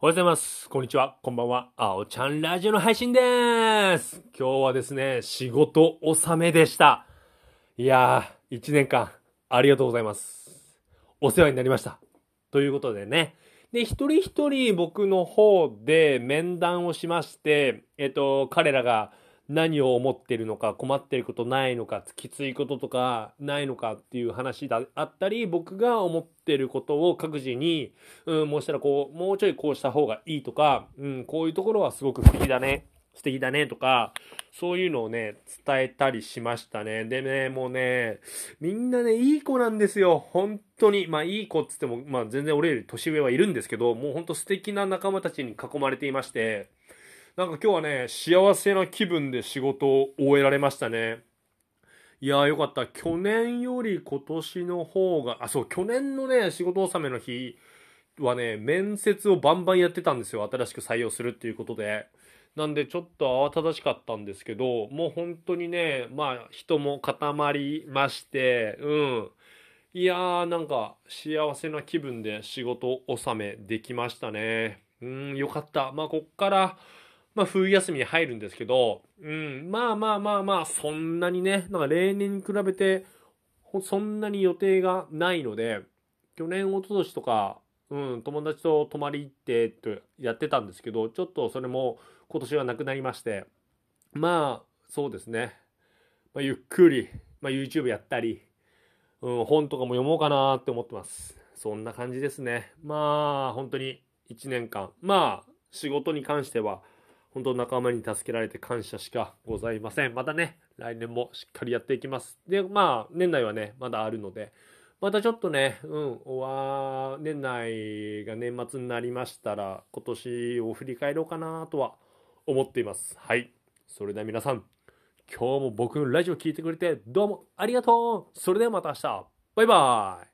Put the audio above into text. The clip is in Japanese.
おはようございます。こんにちは。こんばんは。あおちゃんラジオの配信でーす。今日はですね、仕事納めでした。いやー、一年間、ありがとうございます。お世話になりました。ということでね。で、一人一人僕の方で面談をしまして、えっと、彼らが何を思ってるのか、困ってることないのか、きついこととかないのかっていう話だあったり、僕が思ってることを各自に、うん、もうしたらこう、もうちょいこうした方がいいとか、うん、こういうところはすごく素敵だね、素敵だねとか、そういうのをね、伝えたりしましたね。でね、もうね、みんなね、いい子なんですよ。本当に。まあ、いい子っつっても、まあ、全然俺より年上はいるんですけど、もう本当素敵な仲間たちに囲まれていまして、なんか今日はね、幸せな気分で仕事を終えられましたね。いやーよかった。去年より今年の方が、あ、そう、去年のね、仕事納めの日はね、面接をバンバンやってたんですよ。新しく採用するっていうことで。なんでちょっと慌ただしかったんですけど、もう本当にね、まあ人も固まりまして、うん。いやーなんか幸せな気分で仕事納めできましたね。うん、よかった。まあこっから、まあ冬休みに入るんですけど、うん、まあまあまあまあ、そんなにね、なんか例年に比べて、そんなに予定がないので、去年、一昨年とか、うん、友達と泊まり行ってとやってたんですけど、ちょっとそれも今年はなくなりまして、まあ、そうですね。まあ、ゆっくり、まあ、YouTube やったり、うん、本とかも読もうかなって思ってます。そんな感じですね。まあ、本当に1年間。まあ、仕事に関しては、本当仲間に助けられて感謝しかございません。またね、来年もしっかりやっていきます。で、まあ、年内はね、まだあるので、またちょっとね、うん、おわ年内が年末になりましたら、今年を振り返ろうかなとは思っています。はい。それでは皆さん、今日も僕のラジオ聞いてくれてどうもありがとうそれではまた明日バイバイ